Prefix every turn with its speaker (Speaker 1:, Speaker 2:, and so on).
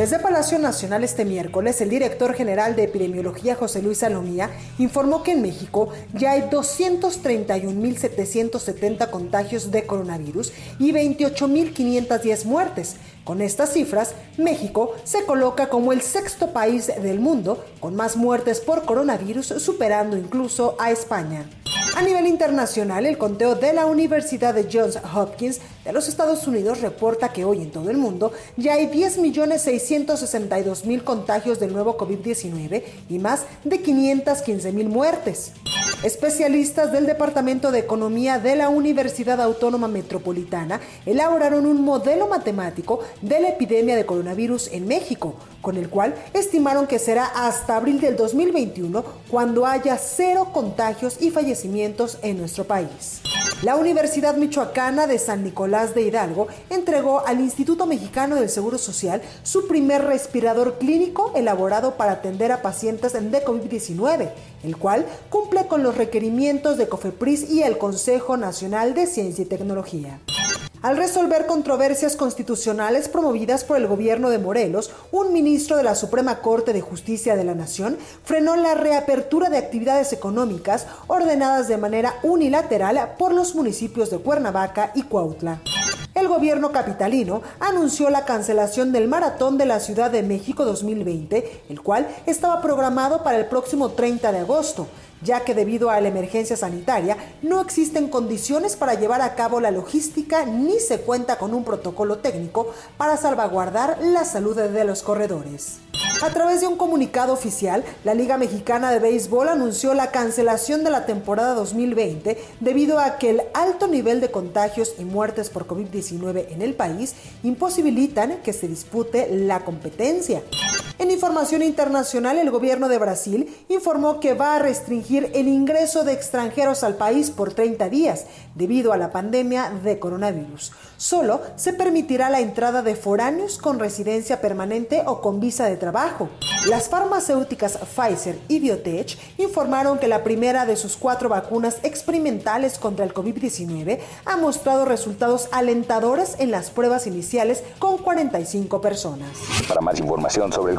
Speaker 1: Desde Palacio Nacional este miércoles, el director general de epidemiología José Luis Salomía informó que en México ya hay 231.770 contagios de coronavirus y 28.510 muertes. Con estas cifras, México se coloca como el sexto país del mundo con más muertes por coronavirus, superando incluso a España. A nivel internacional, el conteo de la Universidad de Johns Hopkins de los Estados Unidos reporta que hoy en todo el mundo ya hay 10.662.000 contagios del nuevo COVID-19 y más de 515.000 muertes. Especialistas del Departamento de Economía de la Universidad Autónoma Metropolitana elaboraron un modelo matemático de la epidemia de coronavirus en México, con el cual estimaron que será hasta abril del 2021 cuando haya cero contagios y fallecimientos en nuestro país. La Universidad Michoacana de San Nicolás de Hidalgo entregó al Instituto Mexicano del Seguro Social su primer respirador clínico elaborado para atender a pacientes de COVID-19, el cual cumple con los requerimientos de COFEPRIS y el Consejo Nacional de Ciencia y Tecnología. Al resolver controversias constitucionales promovidas por el gobierno de Morelos, un ministro de la Suprema Corte de Justicia de la Nación frenó la reapertura de actividades económicas ordenadas de manera unilateral por los municipios de Cuernavaca y Cuautla. El gobierno capitalino anunció la cancelación del Maratón de la Ciudad de México 2020, el cual estaba programado para el próximo 30 de agosto ya que debido a la emergencia sanitaria no existen condiciones para llevar a cabo la logística ni se cuenta con un protocolo técnico para salvaguardar la salud de los corredores. A través de un comunicado oficial, la Liga Mexicana de Béisbol anunció la cancelación de la temporada 2020 debido a que el alto nivel de contagios y muertes por COVID-19 en el país imposibilitan que se dispute la competencia. En información internacional, el gobierno de Brasil informó que va a restringir el ingreso de extranjeros al país por 30 días debido a la pandemia de coronavirus. Solo se permitirá la entrada de foráneos con residencia permanente o con visa de trabajo. Las farmacéuticas Pfizer y Biotech informaron que la primera de sus cuatro vacunas experimentales contra el COVID-19 ha mostrado resultados alentadores en las pruebas iniciales con 45 personas.
Speaker 2: Para más información sobre el